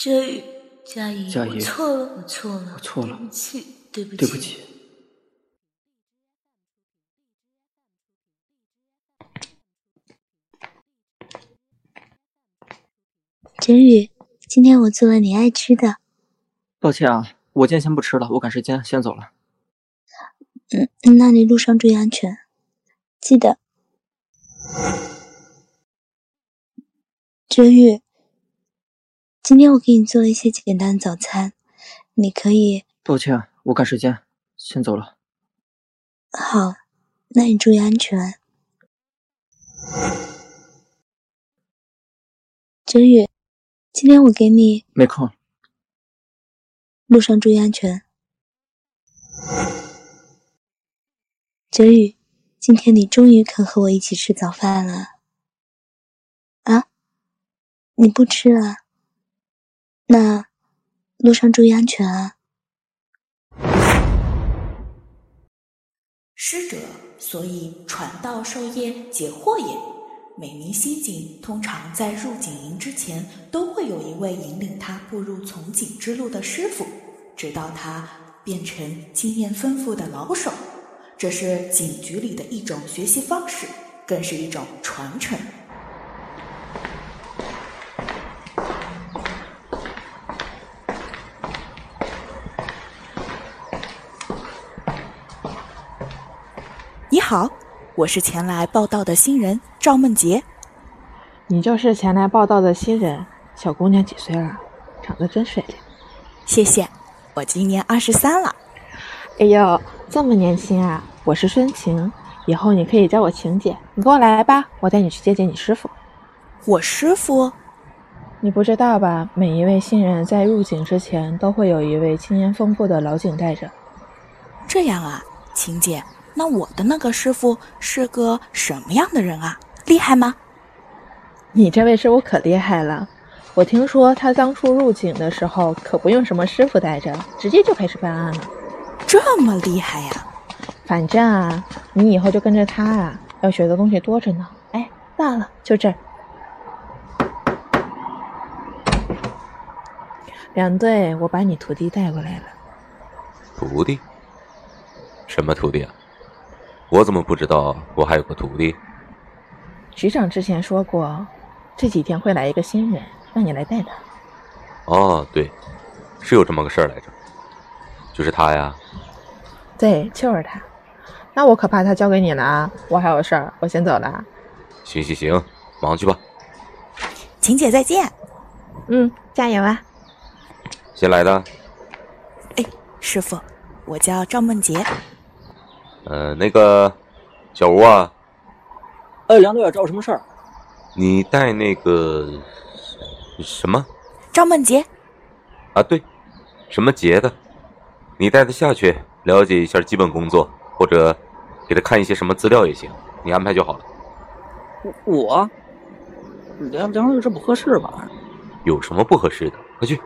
哲宇，佳怡，佳怡我错了，我错了，我错了对不起，对不起，对不起。哲宇，今天我做了你爱吃的，抱歉啊，我今天先不吃了，我赶时间，先走了。嗯，那你路上注意安全，记得。哲宇，今天我给你做了一些简单的早餐，你可以。抱歉，我赶时间，先走了。好，那你注意安全。哲宇，今天我给你没空，路上注意安全。哲宇，今天你终于肯和我一起吃早饭了。啊？你不吃啊？那路上注意安全啊！师者，所以传道授业解惑也。每名新警通常在入警营之前，都会有一位引领他步入从警之路的师傅，直到他变成经验丰富的老手。这是警局里的一种学习方式，更是一种传承。你好，我是前来报道的新人赵梦洁。你就是前来报道的新人，小姑娘几岁了？长得真水灵。谢谢，我今年二十三了。哎呦，这么年轻啊！我是孙晴，以后你可以叫我晴姐。你跟我来吧，我带你去见见你师傅。我师傅？你不知道吧？每一位新人在入警之前，都会有一位经验丰富的老警带着。这样啊，晴姐，那我的那个师傅是个什么样的人啊？厉害吗？你这位师傅可厉害了，我听说他当初入警的时候，可不用什么师傅带着，直接就开始办案了。这么厉害呀！反正啊，你以后就跟着他啊，要学的东西多着呢。哎，到了，就这儿。两队，我把你徒弟带过来了。徒弟？什么徒弟啊？我怎么不知道我还有个徒弟？局长之前说过，这几天会来一个新人，让你来带他。哦，对，是有这么个事儿来着，就是他呀。对，就是他。那我可把他交给你了啊！我还有事儿，我先走了。行行行，忙去吧。晴姐再见。嗯，加油啊！新来的。哎，师傅，我叫赵梦洁。呃，那个小吴啊。哎，梁队，找我什么事儿？你带那个什么？张梦杰。啊，对，什么杰的？你带他下去了解一下基本工作，或者给他看一些什么资料也行，你安排就好了。我？梁梁队，这不合适吧？有什么不合适的？快去。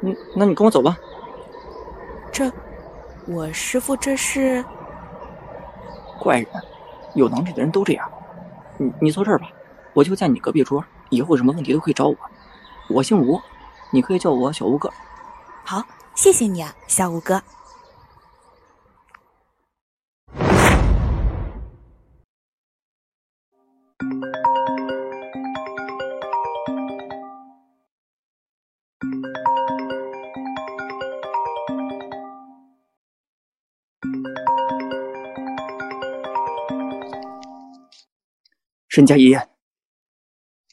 你，那你跟我走吧。这，我师傅这是怪人，有能力的人都这样。你你坐这儿吧，我就在你隔壁桌，以后有什么问题都可以找我。我姓吴，你可以叫我小吴哥。好，谢谢你啊，小吴哥。沈佳宜，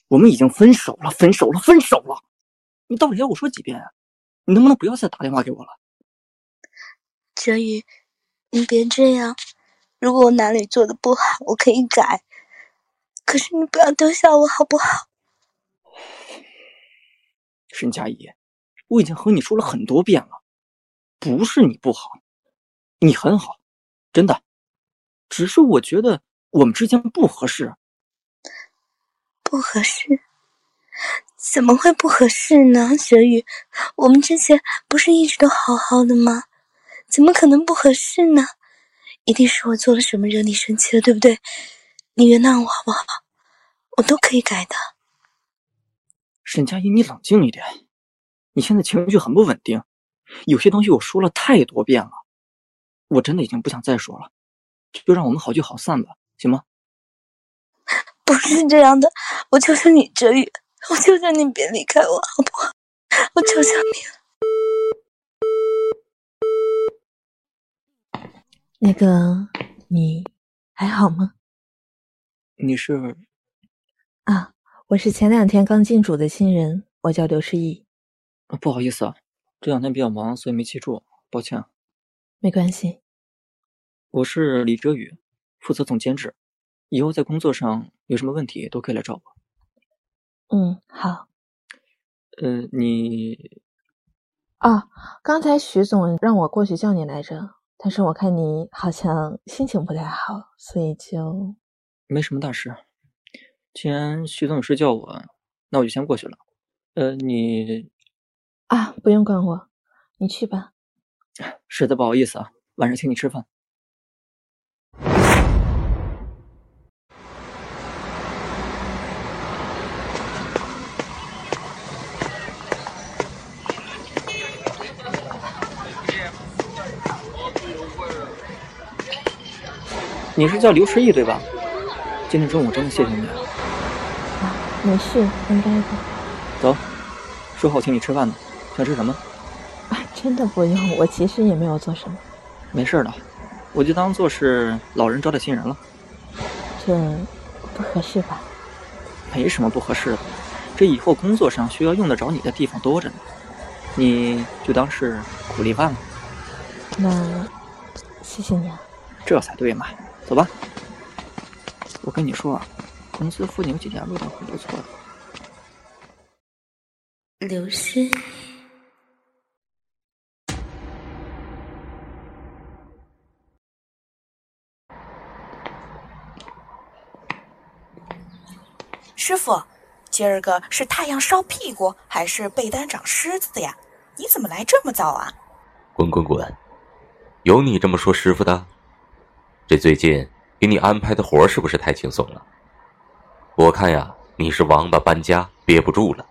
我们已经分手了，分手了，分手了！你到底要我说几遍啊？你能不能不要再打电话给我了？哲宇，你别这样。如果我哪里做的不好，我可以改。可是你不要丢下我，好不好？沈佳宜，我已经和你说了很多遍了，不是你不好，你很好，真的。只是我觉得我们之间不合适。不合适？怎么会不合适呢？哲宇，我们之前不是一直都好好的吗？怎么可能不合适呢？一定是我做了什么惹你生气了，对不对？你原谅我好不好？我都可以改的。沈佳宜，你冷静一点，你现在情绪很不稳定，有些东西我说了太多遍了，我真的已经不想再说了，就让我们好聚好散吧，行吗？不是这样的，我求求你，哲宇，我求求你别离开我，好不好？我求求你了。那个，你还好吗？你是？啊，我是前两天刚进组的新人，我叫刘诗意。不好意思啊，这两天比较忙，所以没记住，抱歉。没关系。我是李哲宇，负责总监制，以后在工作上有什么问题都可以来找我。嗯，好。呃，你啊，刚才徐总让我过去叫你来着，但是我看你好像心情不太好，所以就没什么大事。既然徐总有事叫我，那我就先过去了。呃，你啊，不用管我，你去吧。实在不好意思啊，晚上请你吃饭。你是叫刘诗意对吧？今天中午真的谢谢你啊。啊，没事，应该的。走，说好请你吃饭的，想吃什么？啊，真的不用，我其实也没有做什么。没事的，我就当做是老人招待新人了。这不合适吧？没什么不合适的，这以后工作上需要用得着你的地方多着呢，你就当是苦力饭了。那谢谢你啊。这才对嘛。走吧，我跟你说啊，公司附近有几家味道很不错的。刘诗，师傅，今儿个是太阳烧屁股，还是被单长虱子呀？你怎么来这么早啊？滚滚滚！有你这么说师傅的？这最近给你安排的活是不是太轻松了？我看呀，你是王八搬家憋不住了。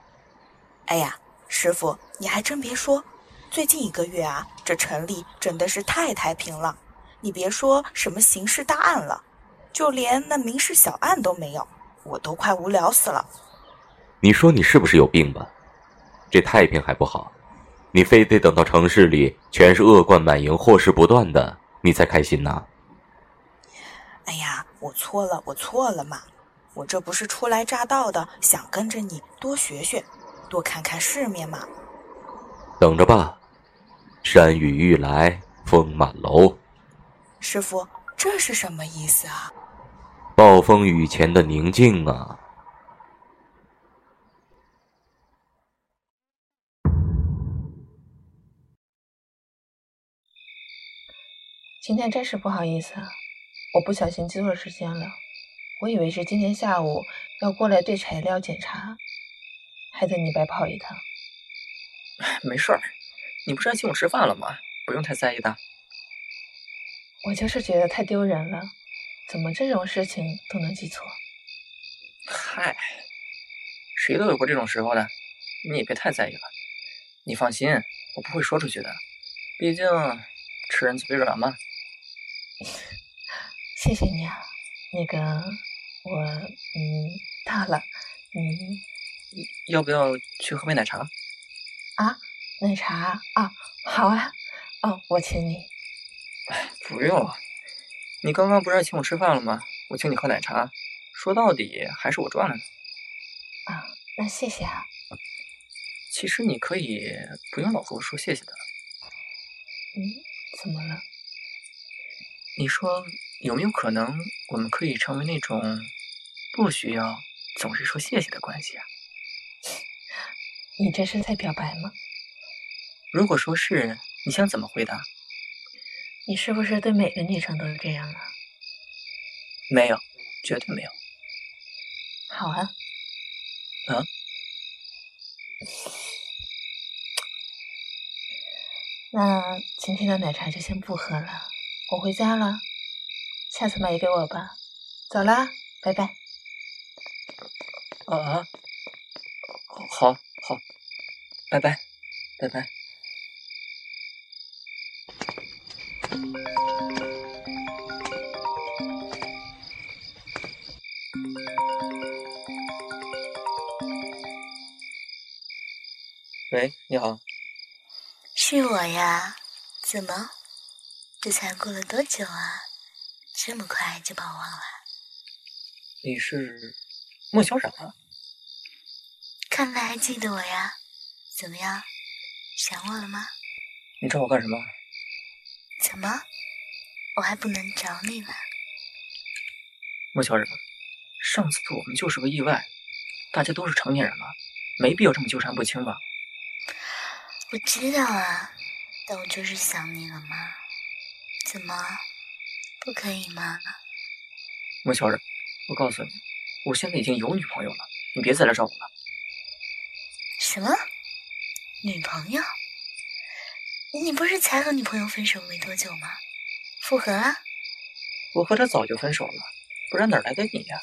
哎呀，师傅，你还真别说，最近一个月啊，这城里真的是太太平了。你别说什么刑事大案了，就连那民事小案都没有，我都快无聊死了。你说你是不是有病吧？这太平还不好，你非得等到城市里全是恶贯满盈、祸事不断的，你才开心呐？哎呀，我错了，我错了嘛！我这不是初来乍到的，想跟着你多学学，多看看世面嘛。等着吧，山雨欲来风满楼。师傅，这是什么意思啊？暴风雨前的宁静啊！今天真是不好意思啊。我不小心记错时间了，我以为是今天下午要过来对材料检查，害得你白跑一趟。没事儿，你不是还请我吃饭了吗？不用太在意的。我就是觉得太丢人了，怎么这种事情都能记错？嗨，谁都有过这种时候的，你也别太在意了。你放心，我不会说出去的，毕竟吃人嘴软嘛。谢谢你啊，那个我嗯到了，嗯，要不要去喝杯奶茶？啊，奶茶啊，好啊，哦，我请你。哎，不用了，你刚刚不是请我吃饭了吗？我请你喝奶茶，说到底还是我赚了呢。啊，那谢谢啊。其实你可以不用老和我说谢谢的。嗯，怎么了？你说。有没有可能，我们可以成为那种不需要总是说谢谢的关系啊？你这是在表白吗？如果说是，你想怎么回答？你是不是对每个女生都是这样啊？没有，绝对没有。好啊。啊？那今天的奶茶就先不喝了，我回家了。下次买给我吧，走啦，拜拜。啊，好，好，拜拜，拜拜。喂，你好。是我呀，怎么？这才过了多久啊？这么快就把我忘了？你是莫小冉？看来还记得我呀？怎么样，想我了吗？你找我干什么？怎么，我还不能找你了？莫小冉，上次我们就是个意外，大家都是成年人了，没必要这么纠缠不清吧？我知道啊，但我就是想你了嘛。怎么，不可以吗？莫小冉，我告诉你，我现在已经有女朋友了，你别再来找我了。什么？女朋友？你不是才和女朋友分手没多久吗？复合了？我和她早就分手了，不然哪来的你呀？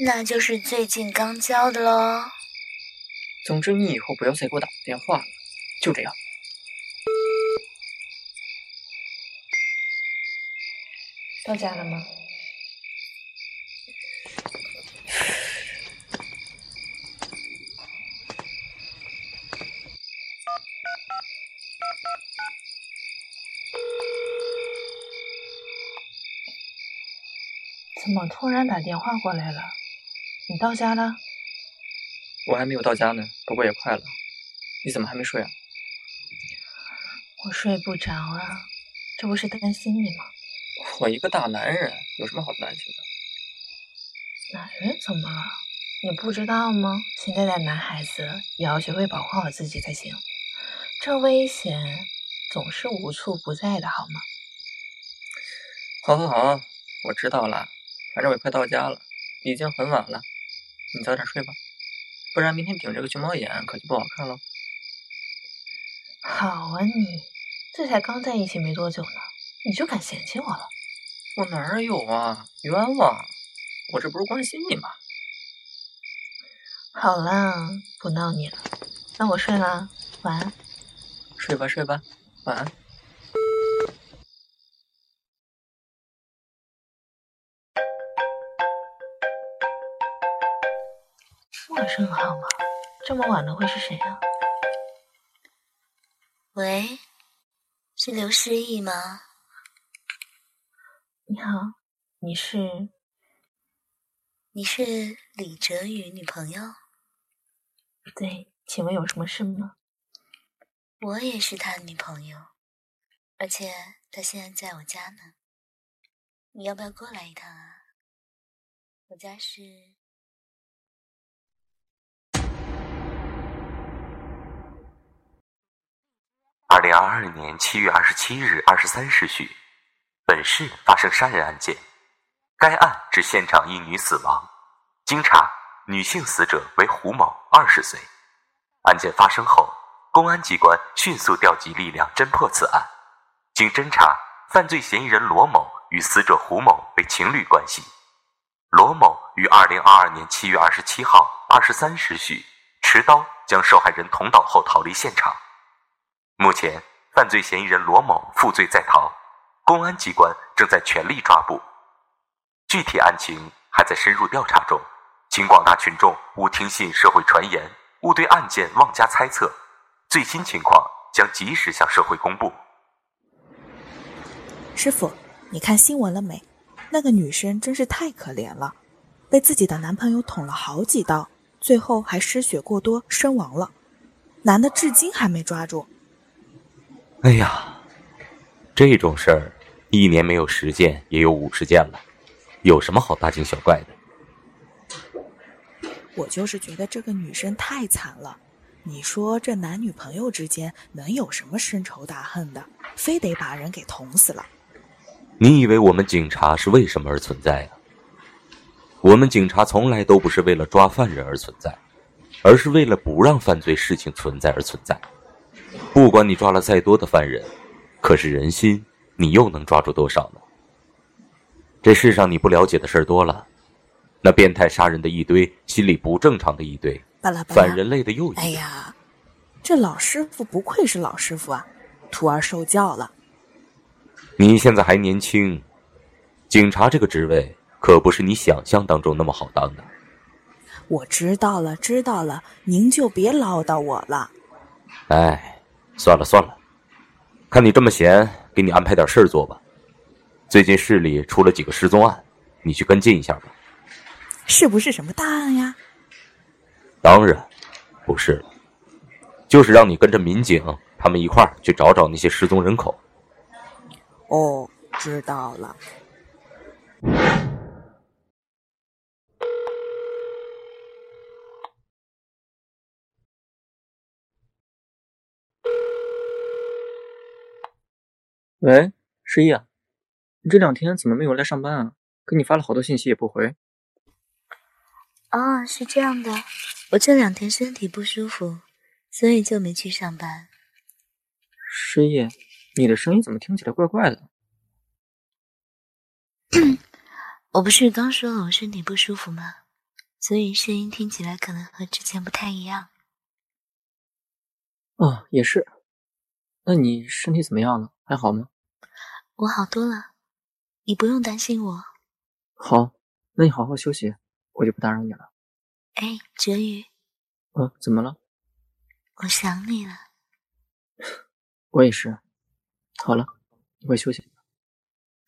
那就是最近刚交的喽。总之，你以后不要再给我打电话了，就这样。到家了吗？怎么突然打电话过来了？你到家了？我还没有到家呢，不过也快了。你怎么还没睡啊？我睡不着啊，这不是担心你吗？我一个大男人，有什么好担心的？男人怎么了？你不知道吗？现在的男孩子也要学会保护好自己才行。这危险总是无处不在的，好吗？好，好，好，我知道了。反正我也快到家了，已经很晚了，你早点睡吧，不然明天顶着个熊猫眼可就不好看了。好啊，你这才刚在一起没多久呢，你就敢嫌弃我了？我哪有啊，冤枉！我这不是关心你吗？好啦，不闹你了，那我睡了，晚安。睡吧，睡吧，晚安。陌生号码，这么晚了会是谁啊？喂，是刘诗意吗？你好，你是？你是李哲宇女朋友？对，请问有什么事吗？我也是他的女朋友，而且他现在在我家呢。你要不要过来一趟啊？我家是……二零二二年七月二十七日二十三时许，本市发生杀人案件，该案致现场一女死亡。经查，女性死者为胡某，二十岁。案件发生后，公安机关迅速调集力量侦破此案。经侦查，犯罪嫌疑人罗某与死者胡某为情侣关系。罗某于二零二二年七月二十七号二十三时许，持刀将受害人捅倒后逃离现场。目前，犯罪嫌疑人罗某负罪在逃，公安机关正在全力抓捕，具体案情还在深入调查中，请广大群众勿听信社会传言，勿对案件妄加猜测，最新情况将及时向社会公布。师傅，你看新闻了没？那个女生真是太可怜了，被自己的男朋友捅了好几刀，最后还失血过多身亡了，男的至今还没抓住。哎呀，这种事儿一年没有十件也有五十件了，有什么好大惊小怪的？我就是觉得这个女生太惨了。你说这男女朋友之间能有什么深仇大恨的？非得把人给捅死了？你以为我们警察是为什么而存在啊？我们警察从来都不是为了抓犯人而存在，而是为了不让犯罪事情存在而存在。不管你抓了再多的犯人，可是人心你又能抓住多少呢？这世上你不了解的事儿多了，那变态杀人的一堆，心理不正常的一堆，巴拉巴拉。反人类的又一哎呀，这老师傅不愧是老师傅啊，徒儿受教了。你现在还年轻，警察这个职位可不是你想象当中那么好当的。我知道了，知道了，您就别唠叨我了。哎，算了算了，看你这么闲，给你安排点事儿做吧。最近市里出了几个失踪案，你去跟进一下吧。是不是什么大案呀？当然，不是了，就是让你跟着民警他们一块儿去找找那些失踪人口。哦，知道了。喂，失忆啊，你这两天怎么没有来上班啊？给你发了好多信息也不回。哦，是这样的，我这两天身体不舒服，所以就没去上班。失忆，你的声音怎么听起来怪怪的？我不是刚说了我身体不舒服吗？所以声音听起来可能和之前不太一样。哦，也是。那你身体怎么样了？还好吗？我好多了，你不用担心我。好，那你好好休息，我就不打扰你了。哎，哲宇，呃，怎么了？我想你了。我也是。好了，你快休息。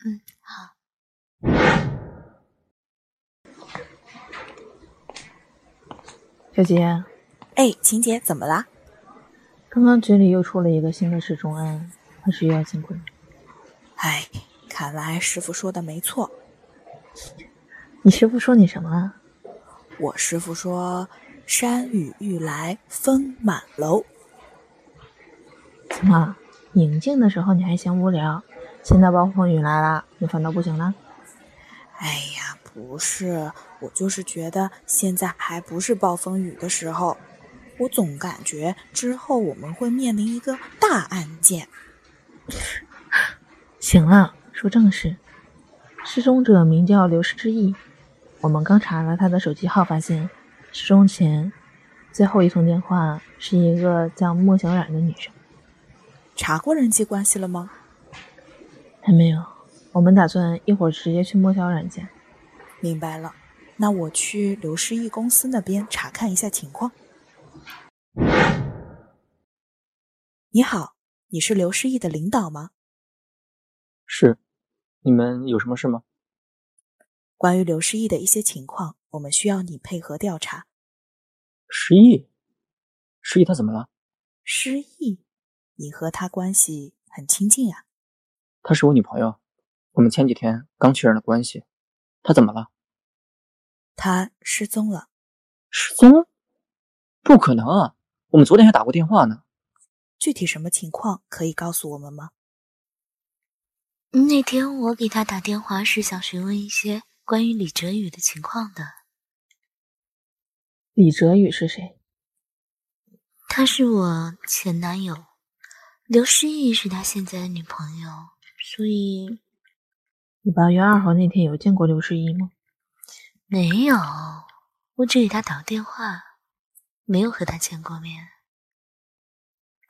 嗯，好。小杰，哎，秦姐，怎么啦？刚刚局里又出了一个新的失踪案，还是又要辛苦你。哎，看来师傅说的没错。你师傅说你什么了？我师傅说：“山雨欲来风满楼。”怎么，宁静的时候你还嫌无聊，现在暴风雨来了，你反倒不行了？哎呀，不是，我就是觉得现在还不是暴风雨的时候。我总感觉之后我们会面临一个大案件。行了，说正事。失踪者名叫刘诗意，我们刚查了他的手机号，发现失踪前最后一通电话是一个叫莫小冉的女生。查过人际关系了吗？还没有，我们打算一会儿直接去莫小冉家。明白了，那我去刘诗意公司那边查看一下情况。你好，你是刘诗意的领导吗？是，你们有什么事吗？关于刘诗意的一些情况，我们需要你配合调查。失忆，失忆，他怎么了？失忆，你和他关系很亲近啊？她是我女朋友，我们前几天刚确认了关系。她怎么了？她失踪了。失踪？不可能啊！我们昨天还打过电话呢。具体什么情况可以告诉我们吗？那天我给他打电话是想询问一些关于李哲宇的情况的。李哲宇是谁？他是我前男友，刘诗意是他现在的女朋友，所以你八月二号那天有见过刘诗意吗？没有，我只给他打过电话，没有和他见过面。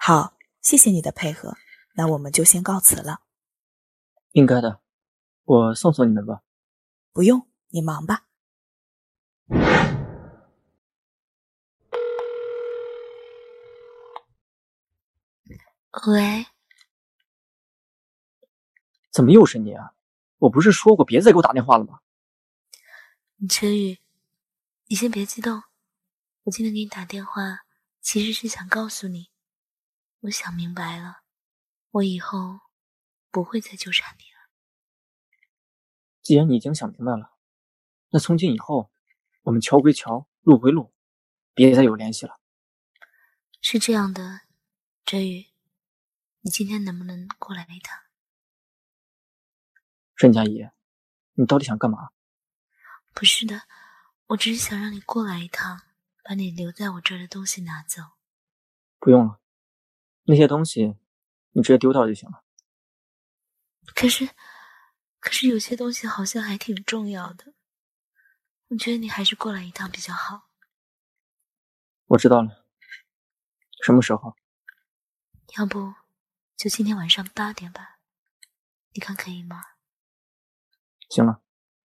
好，谢谢你的配合，那我们就先告辞了。应该的，我送送你们吧。不用，你忙吧。喂，怎么又是你啊？我不是说过别再给我打电话了吗？陈宇，你先别激动，我今天给你打电话，其实是想告诉你。我想明白了，我以后不会再纠缠你了。既然你已经想明白了，那从今以后，我们桥归桥，路归路，别再有联系了。是这样的，哲宇，你今天能不能过来一趟？任佳怡，你到底想干嘛？不是的，我只是想让你过来一趟，把你留在我这儿的东西拿走。不用了。那些东西，你直接丢掉就行了。可是，可是有些东西好像还挺重要的。我觉得你还是过来一趟比较好。我知道了。什么时候？要不就今天晚上八点吧，你看可以吗？行了，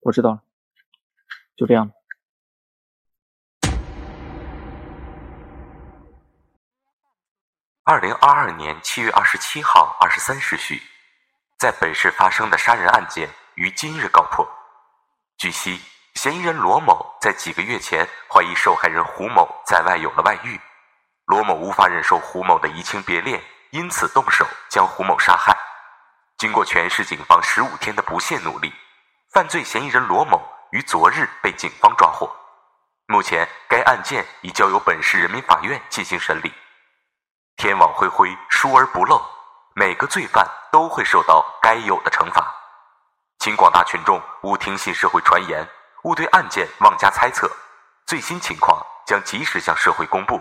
我知道了，就这样吧。二零二二年七月二十七号二十三时许，在本市发生的杀人案件于今日告破。据悉，嫌疑人罗某在几个月前怀疑受害人胡某在外有了外遇，罗某无法忍受胡某的移情别恋，因此动手将胡某杀害。经过全市警方十五天的不懈努力。犯罪嫌疑人罗某于昨日被警方抓获，目前该案件已交由本市人民法院进行审理。天网恢恢，疏而不漏，每个罪犯都会受到该有的惩罚。请广大群众勿听信社会传言，勿对案件妄加猜测，最新情况将及时向社会公布。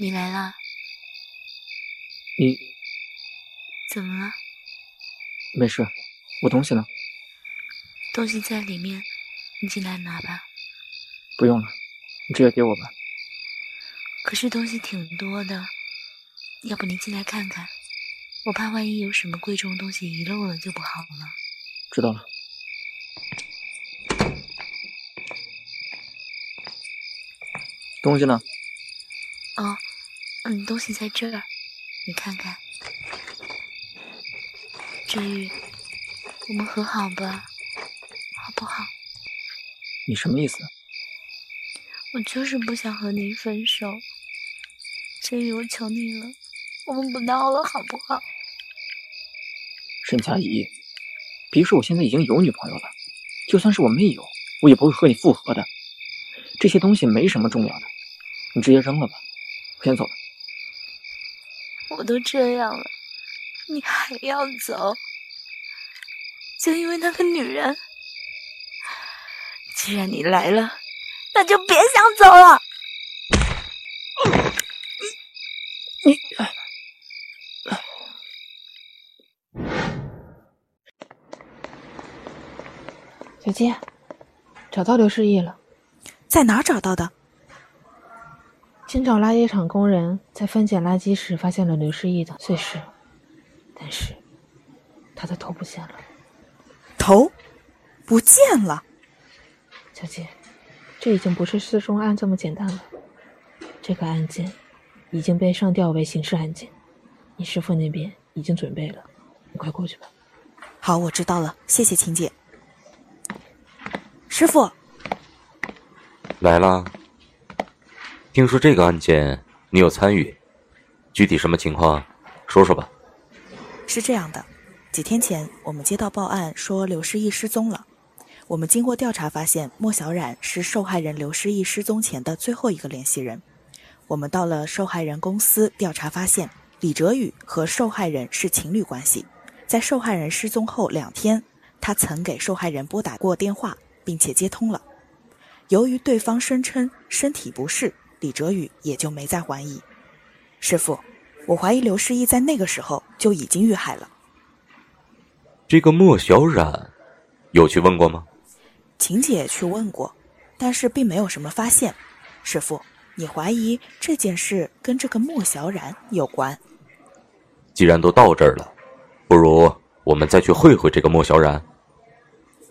你来了，你怎么了？没事，我东西呢？东西在里面，你进来拿吧。不用了，你直接给我吧。可是东西挺多的，要不你进来看看？我怕万一有什么贵重东西遗漏了就不好了。知道了。东西呢？哦。嗯，东西在这儿，你看看。哲宇，我们和好吧，好不好？你什么意思？我就是不想和你分手。哲宇，我求你了，我们不闹了，好不好？沈佳宜，别说我现在已经有女朋友了，就算是我没有，我也不会和你复合的。这些东西没什么重要的，你直接扔了吧，我先走了。我都这样了，你还要走？就因为那个女人？既然你来了，那就别想走了。你你，小金，找到刘诗意了，在哪儿找到的？清早垃圾场工人在分拣垃圾时发现了刘诗意的碎尸，但是他的头不见了。头不见了，小姐，这已经不是失踪案这么简单了。这个案件已经被上调为刑事案件，你师傅那边已经准备了，你快过去吧。好，我知道了，谢谢秦姐。师傅来了。听说这个案件你有参与，具体什么情况，说说吧。是这样的，几天前我们接到报案说刘诗意失踪了。我们经过调查发现，莫小冉是受害人刘诗意失踪前的最后一个联系人。我们到了受害人公司调查发现，李哲宇和受害人是情侣关系。在受害人失踪后两天，他曾给受害人拨打过电话，并且接通了。由于对方声称身体不适。李哲宇也就没再怀疑。师傅，我怀疑刘诗意在那个时候就已经遇害了。这个莫小冉，有去问过吗？秦姐去问过，但是并没有什么发现。师傅，你怀疑这件事跟这个莫小冉有关？既然都到这儿了，不如我们再去会会这个莫小冉。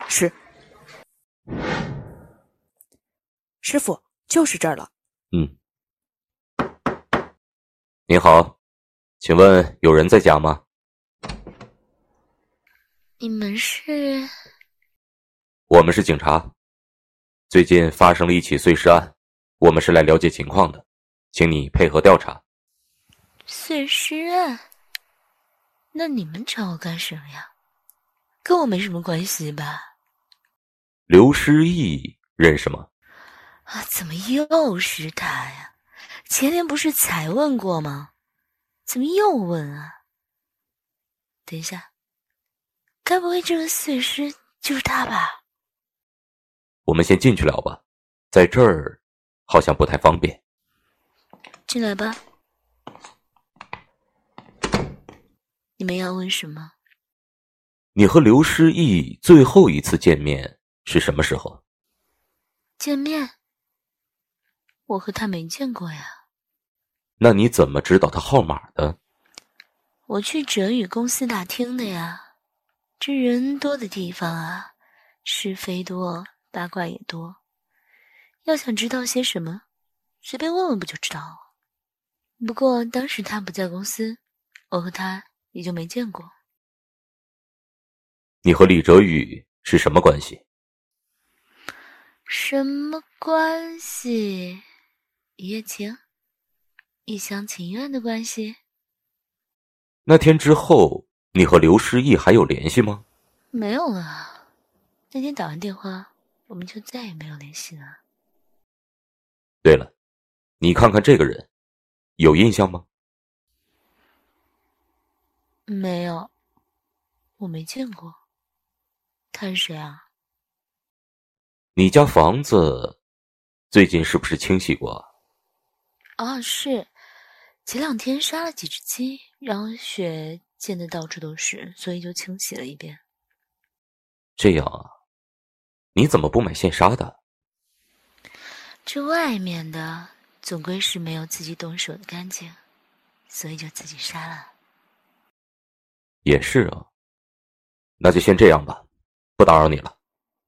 是。师傅，就是这儿了。嗯，您好，请问有人在家吗？你们是？我们是警察。最近发生了一起碎尸案，我们是来了解情况的，请你配合调查。碎尸案？那你们找我干什么呀？跟我没什么关系吧？刘诗意认识吗？啊！怎么又是他呀？前天不是才问过吗？怎么又问啊？等一下，该不会这个碎尸就是他吧？我们先进去聊吧，在这儿好像不太方便。进来吧。你们要问什么？你和刘诗意最后一次见面是什么时候？见面？我和他没见过呀。那你怎么知道他号码的？我去哲宇公司打听的呀。这人多的地方啊，是非多，八卦也多。要想知道些什么，随便问问不就知道了。不过当时他不在公司，我和他也就没见过。你和李哲宇是什么关系？什么关系？一夜情？一厢情愿的关系？那天之后，你和刘诗意还有联系吗？没有了。那天打完电话，我们就再也没有联系了。对了，你看看这个人。有印象吗？没有，我没见过。他是谁啊？你家房子最近是不是清洗过？啊，是。前两天杀了几只鸡，然后血溅的到处都是，所以就清洗了一遍。这样啊？你怎么不买现杀的？这外面的。总归是没有自己动手的干净，所以就自己杀了。也是啊，那就先这样吧，不打扰你了。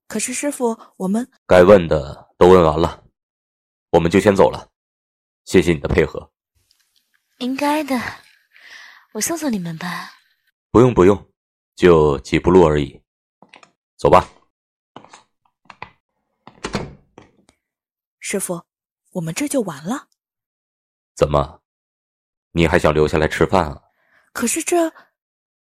可是师傅，我们该问的都问完了，我们就先走了。谢谢你的配合。应该的，我送送你们吧。不用不用，就几步路而已。走吧，师傅。我们这就完了？怎么，你还想留下来吃饭啊？可是这……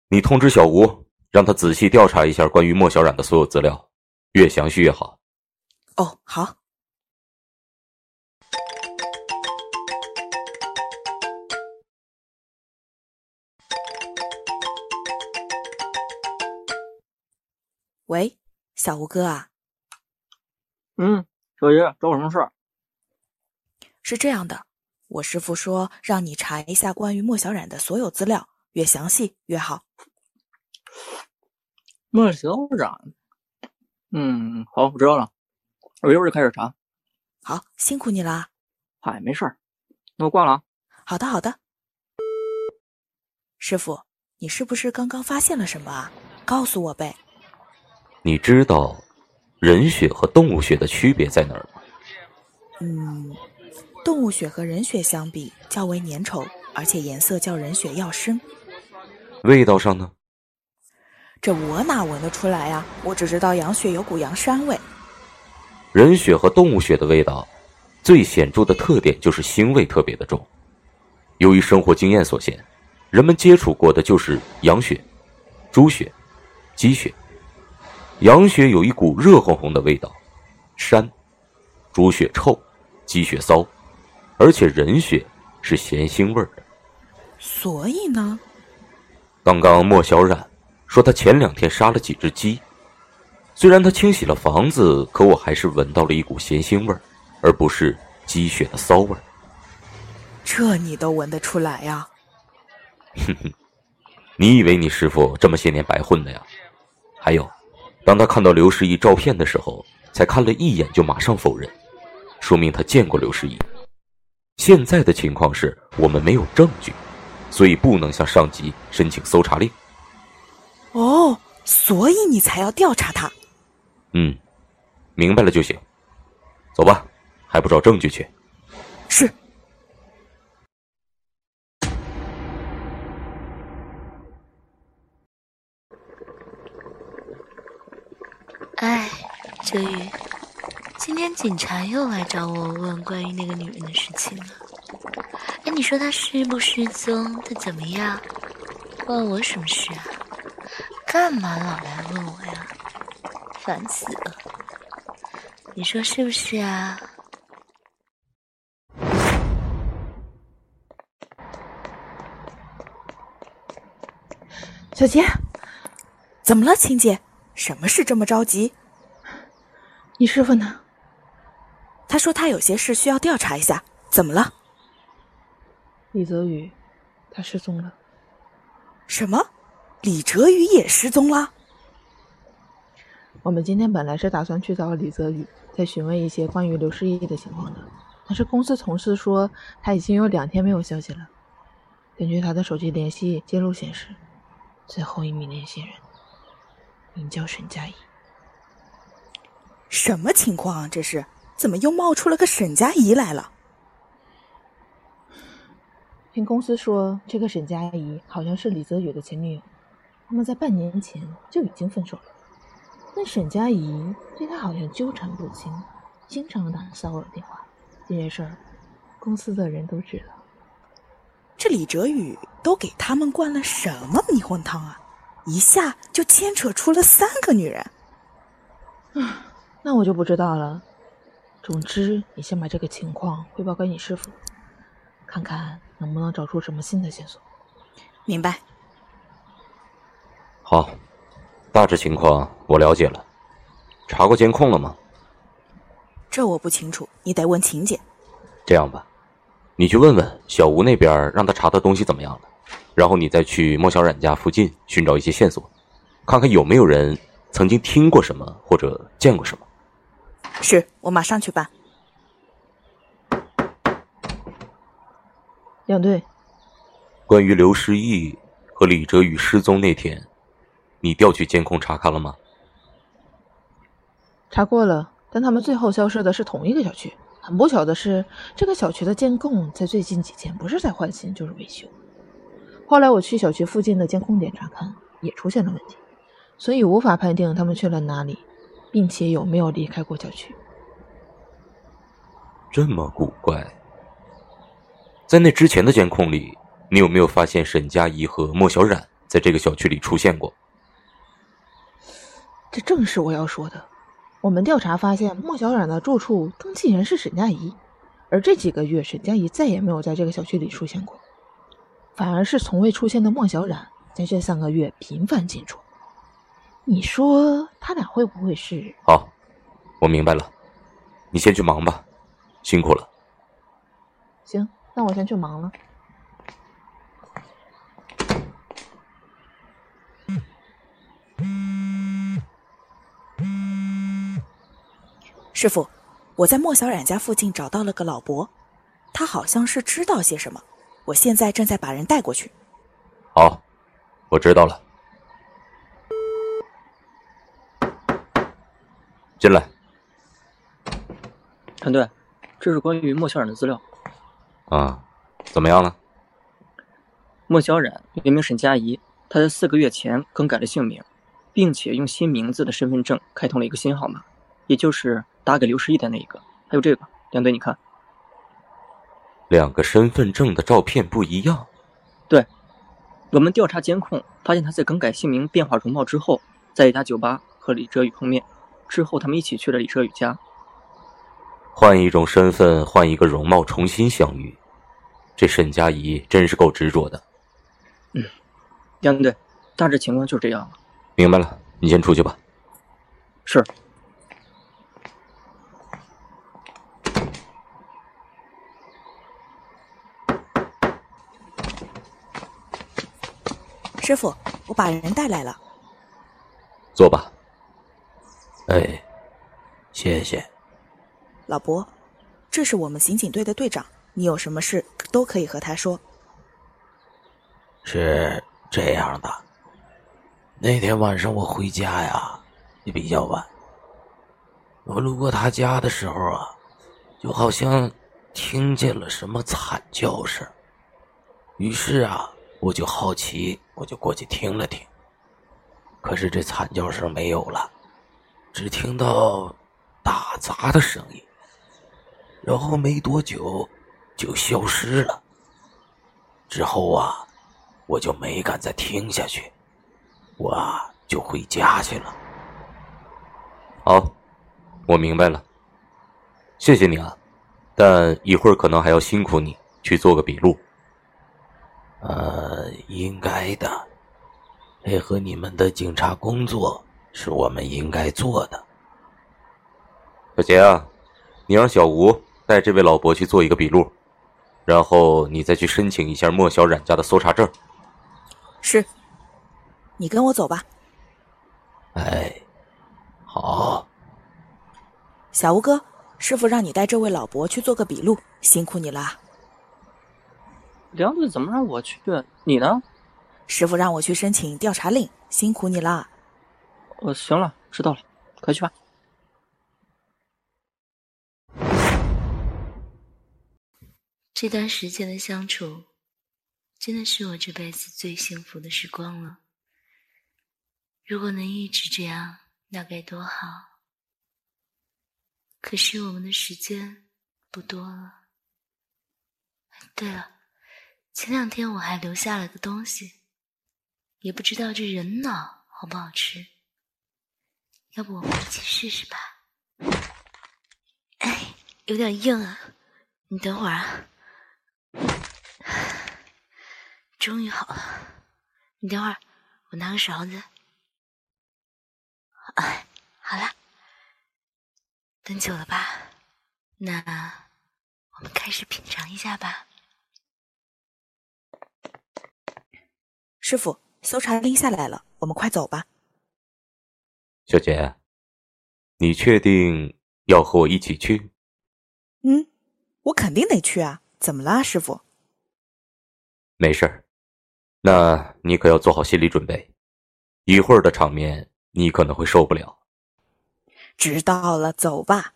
你通知小吴，让他仔细调查一下关于莫小冉的所有资料，越详细越好。哦，好。喂，小吴哥啊。嗯，小爷找我什么事儿？是这样的，我师傅说让你查一下关于莫小冉的所有资料，越详细越好。莫小冉，嗯，好，我知道了，我一会儿就开始查。好，辛苦你了。嗨，没事儿，那我挂了啊。好的，好的。师傅，你是不是刚刚发现了什么啊？告诉我呗。你知道人血和动物血的区别在哪儿吗？嗯。动物血和人血相比较为粘稠，而且颜色较人血要深。味道上呢？这我哪闻得出来呀？我只知道羊血有股羊膻味。人血和动物血的味道，最显著的特点就是腥味特别的重。由于生活经验所限，人们接触过的就是羊血、猪血、鸡血。羊血有一股热烘烘的味道，膻；猪血臭，鸡血骚。而且人血是咸腥味儿的，所以呢，刚刚莫小冉说他前两天杀了几只鸡，虽然他清洗了房子，可我还是闻到了一股咸腥味儿，而不是鸡血的骚味儿。这你都闻得出来呀？哼哼，你以为你师傅这么些年白混的呀？还有，当他看到刘诗怡照片的时候，才看了一眼就马上否认，说明他见过刘诗怡。现在的情况是我们没有证据，所以不能向上级申请搜查令。哦，所以你才要调查他。嗯，明白了就行。走吧，还不找证据去？是。哎，哲宇。今天警察又来找我问关于那个女人的事情了。哎，你说她失不失踪？她怎么样？关我什么事啊？干嘛老来问我呀？烦死了！你说是不是啊？小杰，怎么了，青姐？什么事这么着急？你师傅呢？他说他有些事需要调查一下，怎么了？李泽宇，他失踪了。什么？李哲宇也失踪了？我们今天本来是打算去找李泽宇，再询问一些关于刘诗意的情况的，但是公司同事说他已经有两天没有消息了。根据他的手机联系记录显示，最后一名联系人名叫沈佳宜。什么情况啊？这是怎么又冒出了个沈佳宜来了？听公司说，这个沈佳宜好像是李泽宇的前女友，他们在半年前就已经分手了。但沈佳宜对他好像纠缠不清，经常打骚扰电话。这件事儿，公司的人都知道。这李哲宇都给他们灌了什么迷魂汤啊？一下就牵扯出了三个女人。啊，那我就不知道了。总之，你先把这个情况汇报给你师傅，看看。能不能找出什么新的线索？明白。好，大致情况我了解了。查过监控了吗？这我不清楚，你得问秦姐。这样吧，你去问问小吴那边，让他查的东西怎么样了。然后你再去莫小冉家附近寻找一些线索，看看有没有人曾经听过什么或者见过什么。是我马上去办。两队，关于刘诗意和李哲宇失踪那天，你调取监控查看了吗？查过了，但他们最后消失的是同一个小区。很不巧的是，这个小区的监控在最近几天不是在换新就是维修。后来我去小区附近的监控点查看，也出现了问题，所以无法判定他们去了哪里，并且有没有离开过小区。这么古怪。在那之前的监控里，你有没有发现沈佳宜和莫小冉在这个小区里出现过？这正是我要说的。我们调查发现，莫小冉的住处登记人是沈佳宜，而这几个月沈佳宜再也没有在这个小区里出现过，反而是从未出现的莫小冉在这三个月频繁进出。你说他俩会不会是？好，我明白了，你先去忙吧，辛苦了。行。那我先去忙了。师傅，我在莫小冉家附近找到了个老伯，他好像是知道些什么，我现在正在把人带过去。好，我知道了。进来。团队，这是关于莫小冉的资料。啊，怎么样了？莫小冉原名沈佳宜，她在四个月前更改了姓名，并且用新名字的身份证开通了一个新号码，也就是打给刘诗意的那一个。还有这个，梁队，你看，两个身份证的照片不一样。对，我们调查监控，发现他在更改姓名、变化容貌之后，在一家酒吧和李哲宇碰面，之后他们一起去了李哲宇家。换一种身份，换一个容貌，重新相遇。这沈佳宜真是够执着的。嗯，杨队，大致情况就这样了。明白了，你先出去吧。是。师傅，我把人带来了。坐吧。哎，谢谢。老伯，这是我们刑警队的队长。你有什么事都可以和他说。是这样的，那天晚上我回家呀，也比较晚。我路过他家的时候啊，就好像听见了什么惨叫声。于是啊，我就好奇，我就过去听了听。可是这惨叫声没有了，只听到打砸的声音，然后没多久。就消失了。之后啊，我就没敢再听下去，我就回家去了。好，我明白了，谢谢你啊，但一会儿可能还要辛苦你去做个笔录。呃，应该的，配合你们的警察工作是我们应该做的。小杰啊，你让小吴带这位老伯去做一个笔录。然后你再去申请一下莫小冉家的搜查证。是。你跟我走吧。哎，好。小吴哥，师傅让你带这位老伯去做个笔录，辛苦你了。梁队怎么让我去？你呢？师傅让我去申请调查令，辛苦你了。哦，行了，知道了，快去吧。这段时间的相处，真的是我这辈子最幸福的时光了。如果能一直这样，那该多好。可是我们的时间不多了。对了。前两天我还留下了个东西，也不知道这人脑好不好吃。要不我们一起试试吧？哎，有点硬啊！你等会儿啊。终于好了，你等会儿，我拿个勺子。哎，好了，等久了吧？那我们开始品尝一下吧。师傅，搜查令下来了，我们快走吧。小杰，你确定要和我一起去？嗯，我肯定得去啊！怎么啦，师傅？没事儿，那你可要做好心理准备，一会儿的场面你可能会受不了。知道了，走吧。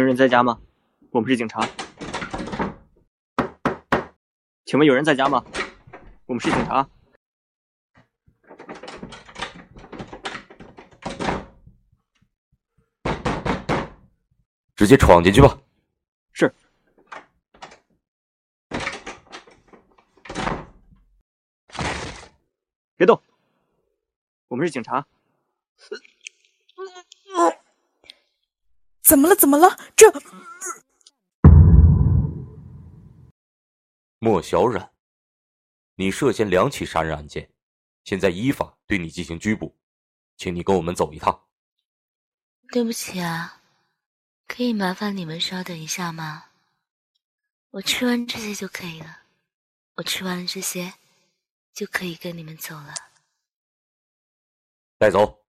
请问人在家吗？我们是警察。请问有人在家吗？我们是警察。直接闯进去吧。是。别动。我们是警察。怎么了？怎么了？这莫小冉，你涉嫌两起杀人案件，现在依法对你进行拘捕，请你跟我们走一趟。对不起啊，可以麻烦你们稍等一下吗？我吃完这些就可以了，我吃完了这些就可以跟你们走了。带走。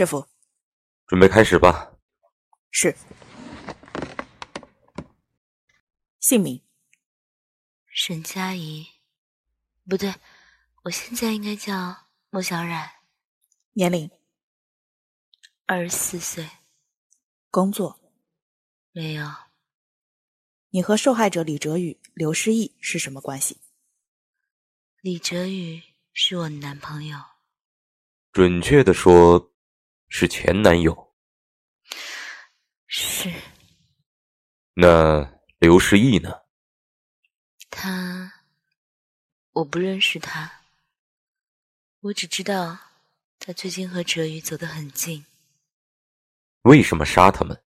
师傅，准备开始吧。是。姓名：沈佳怡。不对，我现在应该叫莫小冉。年龄：二十四岁。工作：没有。你和受害者李哲宇、刘诗意是什么关系？李哲宇是我男朋友。准确的说。是前男友，是。那刘诗意呢？他，我不认识他。我只知道他最近和哲宇走得很近。为什么杀他们？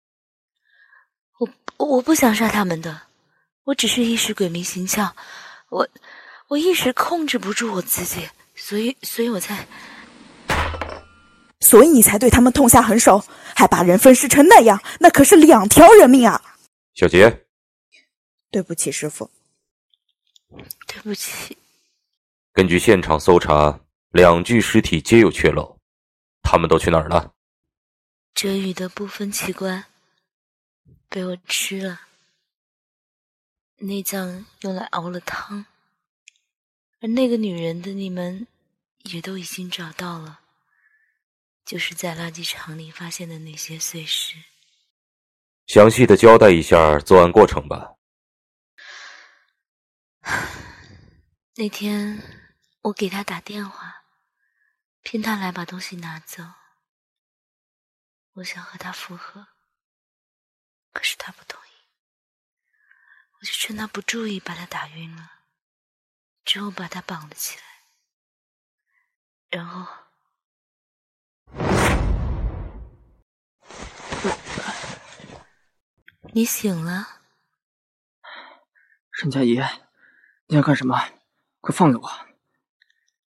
我我不想杀他们的，我只是一时鬼迷心窍，我我一时控制不住我自己，所以所以我才。所以你才对他们痛下狠手，还把人分尸成那样，那可是两条人命啊！小杰，对不起，师傅，对不起。根据现场搜查，两具尸体皆有缺漏，他们都去哪儿了？哲宇的部分器官被我吃了，内脏用来熬了汤，而那个女人的你们也都已经找到了。就是在垃圾场里发现的那些碎尸。详细的交代一下作案过程吧。那天我给他打电话，骗他来把东西拿走。我想和他复合，可是他不同意。我就趁他不注意把他打晕了，之后把他绑了起来，然后你醒了，沈佳宜，你要干什么？快放了我！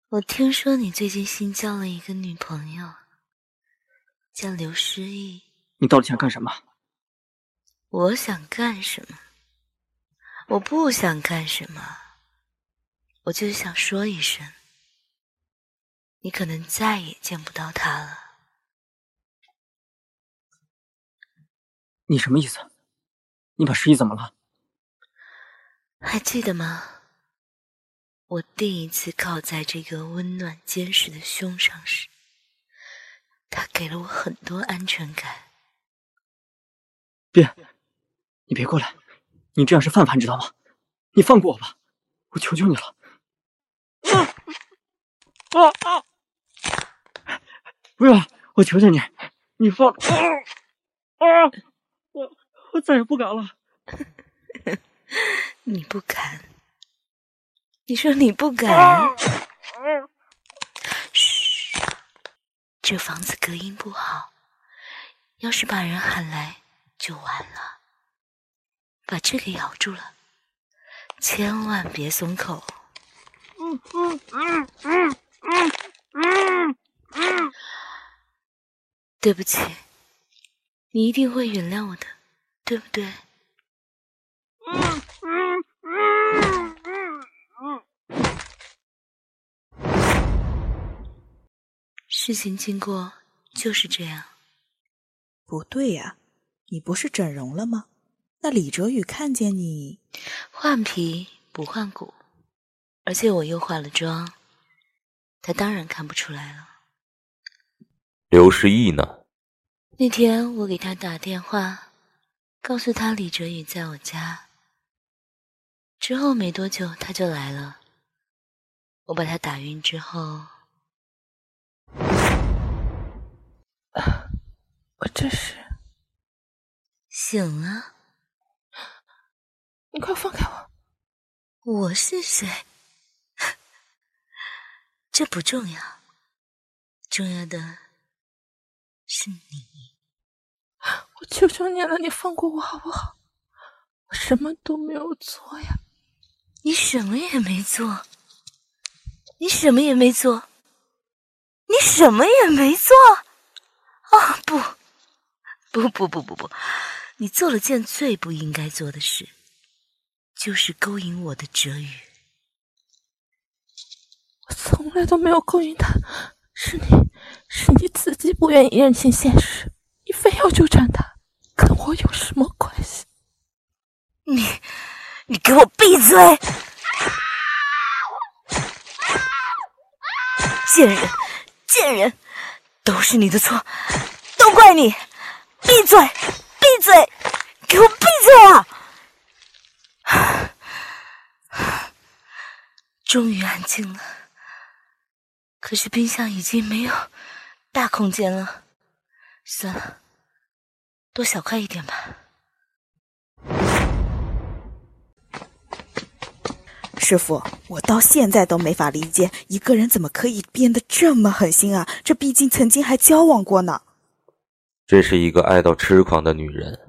我听说你最近新交了一个女朋友，叫刘诗意。你到底想干什么？我想干什么？我不想干什么，我就是想说一声，你可能再也见不到他了。你什么意思？你把十一怎么了？还记得吗？我第一次靠在这个温暖坚实的胸上时，他给了我很多安全感。别，你别过来！你这样是犯法，你知道吗？你放过我吧，我求求你了！啊啊！不要！我求求你，你放！啊！我我再也不敢了。你不敢？你说你不敢？嘘，这房子隔音不好，要是把人喊来就完了。把这个咬住了，千万别松口。嗯嗯嗯嗯嗯嗯嗯。对不起，你一定会原谅我的，对不对？嗯嗯嗯嗯嗯。事情经过就是这样。不对呀，你不是整容了吗？那李哲宇看见你换皮不换骨，而且我又化了妆，他当然看不出来了。刘诗意呢？那天我给他打电话，告诉他李哲宇在我家。之后没多久他就来了，我把他打晕之后，我这是醒了。你快放开我！我是谁？这不重要，重要的是你。我求求你了，你放过我好不好？我什么都没有做呀！你什么也没做，你什么也没做，你什么也没做。啊不，不不不不不，你做了件最不应该做的事。就是勾引我的哲宇，我从来都没有勾引他，是你，是你自己不愿意认清现实，你非要纠缠他，跟我有什么关系？你，你给我闭嘴！贱人，贱人，都是你的错，都怪你！闭嘴，闭嘴，给我闭嘴啊！终于安静了，可是冰箱已经没有大空间了。算了，多小块一点吧。师傅，我到现在都没法理解，一个人怎么可以变得这么狠心啊？这毕竟曾经还交往过呢。这是一个爱到痴狂的女人。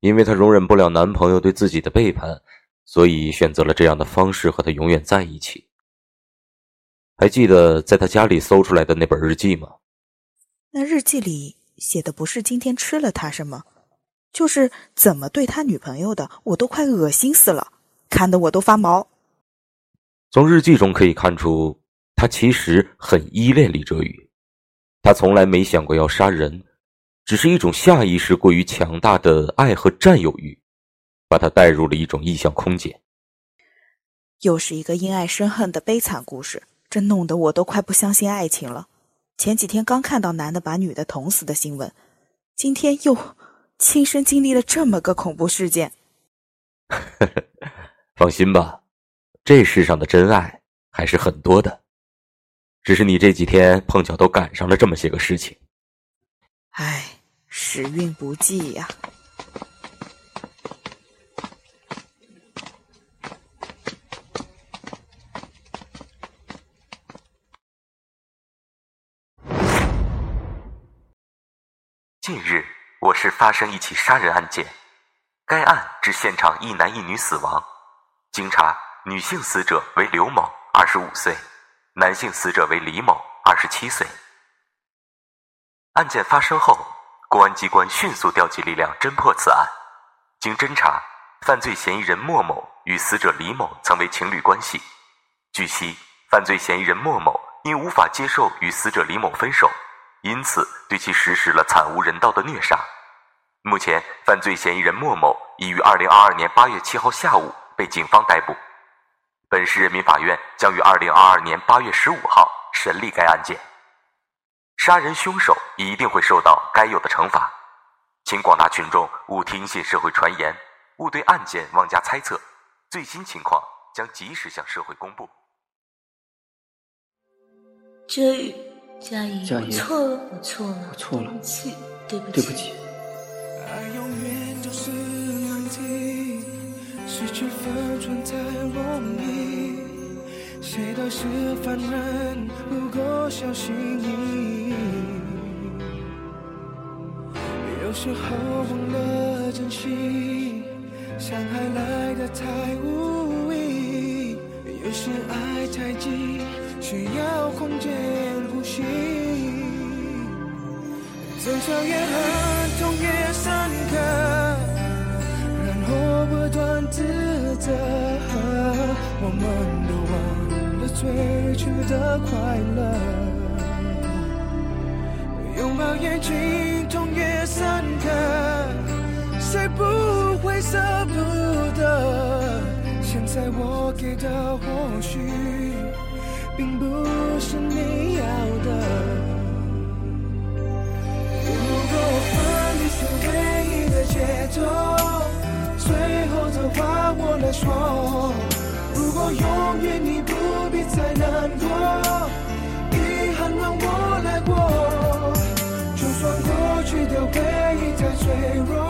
因为她容忍不了男朋友对自己的背叛，所以选择了这样的方式和他永远在一起。还记得在他家里搜出来的那本日记吗？那日记里写的不是今天吃了他什么，就是怎么对他女朋友的，我都快恶心死了，看得我都发毛。从日记中可以看出，他其实很依恋李哲宇，他从来没想过要杀人。只是一种下意识过于强大的爱和占有欲，把他带入了一种异象空间。又是一个因爱生恨的悲惨故事，这弄得我都快不相信爱情了。前几天刚看到男的把女的捅死的新闻，今天又亲身经历了这么个恐怖事件。放心吧，这世上的真爱还是很多的，只是你这几天碰巧都赶上了这么些个事情。唉。时运不济呀！近日，我市发生一起杀人案件，该案致现场一男一女死亡。经查，女性死者为刘某，二十五岁；男性死者为李某，二十七岁。案件发生后，公安机关迅速调集力量侦破此案。经侦查，犯罪嫌疑人莫某与死者李某曾为情侣关系。据悉，犯罪嫌疑人莫某因无法接受与死者李某分手，因此对其实施了惨无人道的虐杀。目前，犯罪嫌疑人莫某已于二零二二年八月七号下午被警方逮捕。本市人民法院将于二零二二年八月十五号审理该案件。杀人凶手一定会受到该有的惩罚，请广大群众勿听信社会传言，勿对案件妄加猜测，最新情况将及时向社会公布。这，佳怡，佳怡我错了，我错了，我错了对不起，对不起，对不起。爱永远都是难题，失去分寸才容易。谁都是凡人，不够小心翼翼。有时候忘了珍惜，伤害来的太无意。有时爱太急，需要空间呼吸。争吵越狠，痛越深刻，然后不断自责。我们都忘了最初的快乐。拥抱越紧，痛越深刻，谁不会舍不得？现在我给的或许，不是你要的，如果我和你是唯一的解脱，最后的话我来说，如果永远你不必再难过，遗憾让我来过，就算过去的回忆太脆弱。